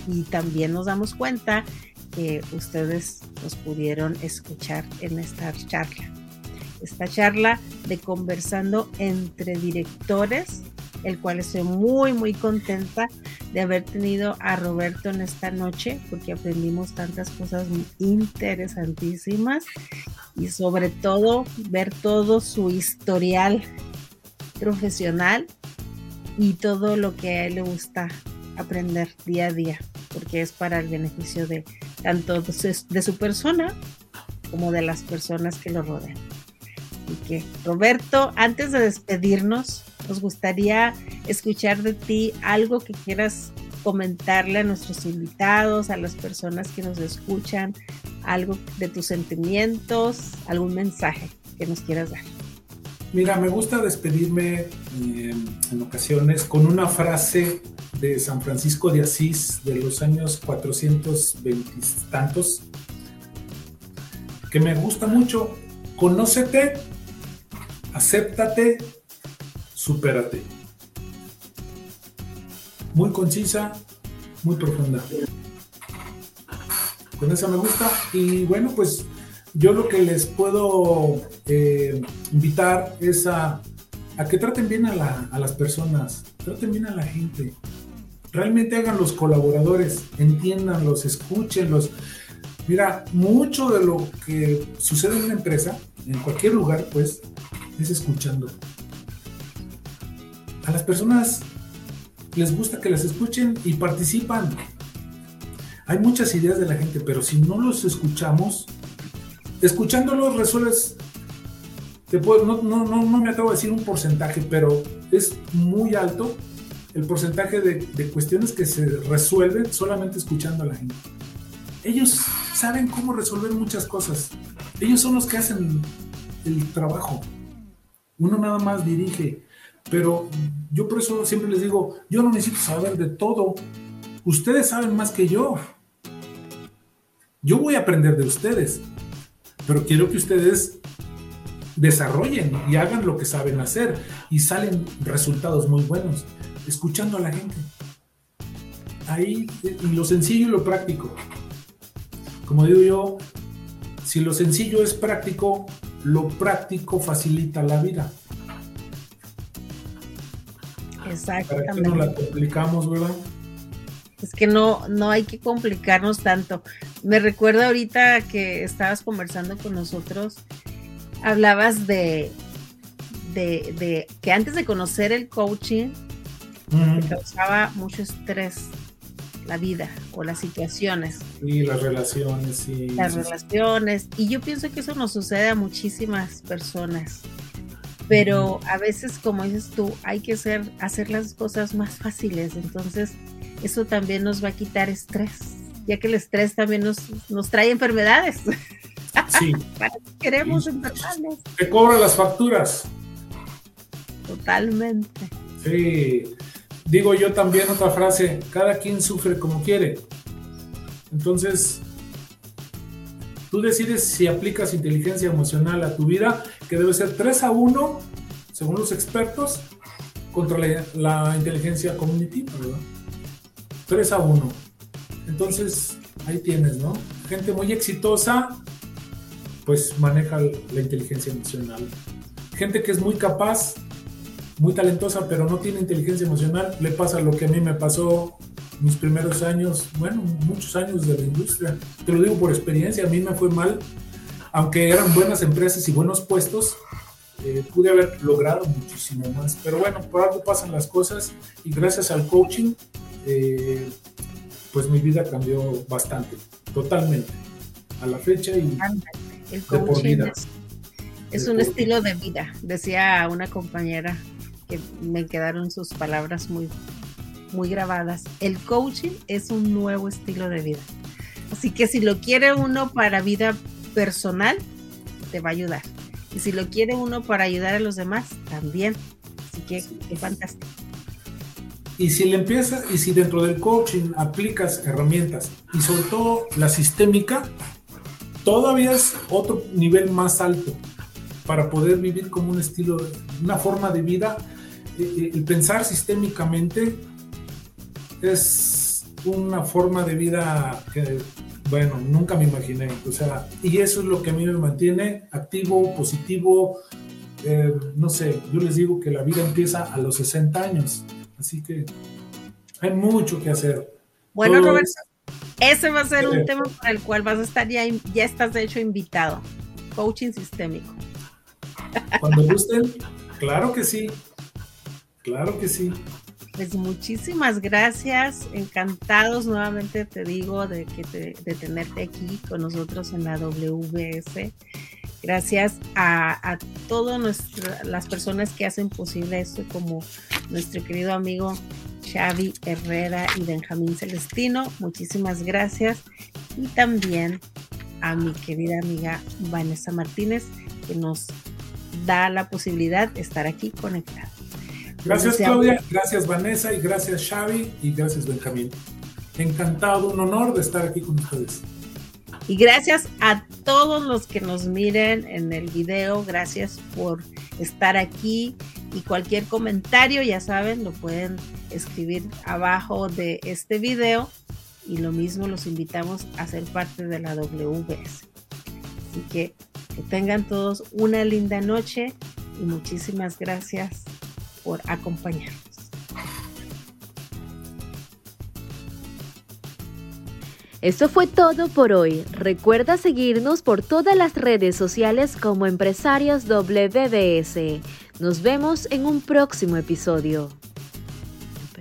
Y también nos damos cuenta que ustedes nos pudieron escuchar en esta charla esta charla de conversando entre directores, el cual estoy muy, muy contenta de haber tenido a Roberto en esta noche, porque aprendimos tantas cosas interesantísimas y sobre todo ver todo su historial profesional y todo lo que a él le gusta aprender día a día, porque es para el beneficio de tanto de su persona como de las personas que lo rodean que, Roberto, antes de despedirnos, nos gustaría escuchar de ti algo que quieras comentarle a nuestros invitados, a las personas que nos escuchan, algo de tus sentimientos, algún mensaje que nos quieras dar. Mira, me gusta despedirme eh, en ocasiones con una frase de San Francisco de Asís de los años 420 tantos, que me gusta mucho. Conócete acéptate, supérate. Muy concisa, muy profunda. Con esa me gusta. Y bueno, pues yo lo que les puedo eh, invitar es a, que traten bien a, a las personas, traten bien a la gente. Realmente hagan los colaboradores, entiéndanlos, escúchenlos. Mira, mucho de lo que sucede en una empresa, en cualquier lugar, pues, es escuchando. a las personas les gusta que las escuchen y participan. Hay muchas ideas de la gente, pero si no los escuchamos, escuchándolos resuelves, no, no, no, no, me atrevo a decir un porcentaje, pero es muy alto el porcentaje de, de cuestiones que se resuelven solamente escuchando a la gente. Ellos saben cómo resolver muchas cosas. Ellos son los que hacen el trabajo. Uno nada más dirige. Pero yo por eso siempre les digo, yo no necesito saber de todo. Ustedes saben más que yo. Yo voy a aprender de ustedes. Pero quiero que ustedes desarrollen y hagan lo que saben hacer. Y salen resultados muy buenos. Escuchando a la gente. Ahí, lo sencillo y lo práctico. Como digo yo, si lo sencillo es práctico, lo práctico facilita la vida. Exactamente. ¿Para qué no la complicamos, verdad? Es que no, no hay que complicarnos tanto. Me recuerda ahorita que estabas conversando con nosotros, hablabas de, de, que antes de conocer el coaching, te causaba mucho estrés la vida o las situaciones. Y las relaciones, y Las relaciones. Y yo pienso que eso nos sucede a muchísimas personas pero a veces, como dices tú, hay que hacer, hacer las cosas más fáciles, entonces eso también nos va a quitar estrés, ya que el estrés también nos, nos trae enfermedades. <laughs> Sí. ¿Para qué queremos enfermarnos? Te cobra las facturas. Totalmente. Sí. Digo yo también otra frase, cada quien sufre como quiere. Entonces, Tú decides si aplicas inteligencia emocional a tu vida, que debe ser 3 a 1, según los expertos, contra la, inteligencia cognitiva, ¿verdad? 3 a 1. Entonces, ahí tienes, ¿no? Gente muy exitosa, pues maneja la inteligencia emocional. Gente que es muy capaz, muy talentosa, pero no tiene inteligencia emocional, le pasa lo que a mí me pasó mis primeros años, bueno, muchos años de la industria. Te lo digo por experiencia, a mí me fue mal, aunque eran buenas empresas y buenos puestos, eh, pude haber logrado muchísimo más. Pero bueno, por algo pasan las cosas y gracias al coaching, eh, pues mi vida cambió bastante, totalmente, a la fecha y el coaching Es, un estilo de vida, decía una compañera que me quedaron sus palabras muy muy grabadas. El coaching es un nuevo estilo de vida. Así que si lo quiere uno para vida personal, te va a ayudar. Y si lo quiere uno para ayudar a los demás, también. Así que es fantástico. Y si le empiezas, y si dentro del coaching aplicas herramientas y sobre todo la sistémica, todavía es otro nivel más alto para poder vivir como un estilo, una forma de vida. El eh, eh, pensar sistémicamente es una forma de vida que, bueno, nunca me imaginé. O sea, y eso es lo que a mí me mantiene activo, positivo. Eh, no sé, yo les digo que la vida empieza a los 60 años. Así que hay mucho que hacer. Bueno, Roberto, ese va a ser un tema para el cual vas a estar ya, ya estás de hecho invitado. Coaching sistémico. Cuando gusten, claro que sí. Claro que sí. Pues muchísimas gracias, encantados nuevamente te digo de, que de tenerte aquí con nosotros en la WS. Gracias a, a todas las personas que hacen posible esto, como nuestro querido amigo Xavi Herrera y Benjamín Celestino. Muchísimas gracias. Y también a mi querida amiga Vanessa Martínez, que nos da la posibilidad de estar aquí conectados. Gracias Claudia, gracias Vanessa. Y gracias Xavi. Y gracias Benjamín. Encantado, un honor de estar aquí con ustedes. Y gracias a todos los que nos miren en el video, gracias por estar aquí. Y cualquier comentario, ya saben, lo pueden escribir abajo de este video. Y lo mismo los invitamos a ser parte de la WBS. Así que que tengan todos una linda noche y muchísimas gracias por acompañarnos. Esto fue todo por hoy. Recuerda seguirnos por todas las redes sociales como Empresarios WBS. Nos vemos en un próximo episodio.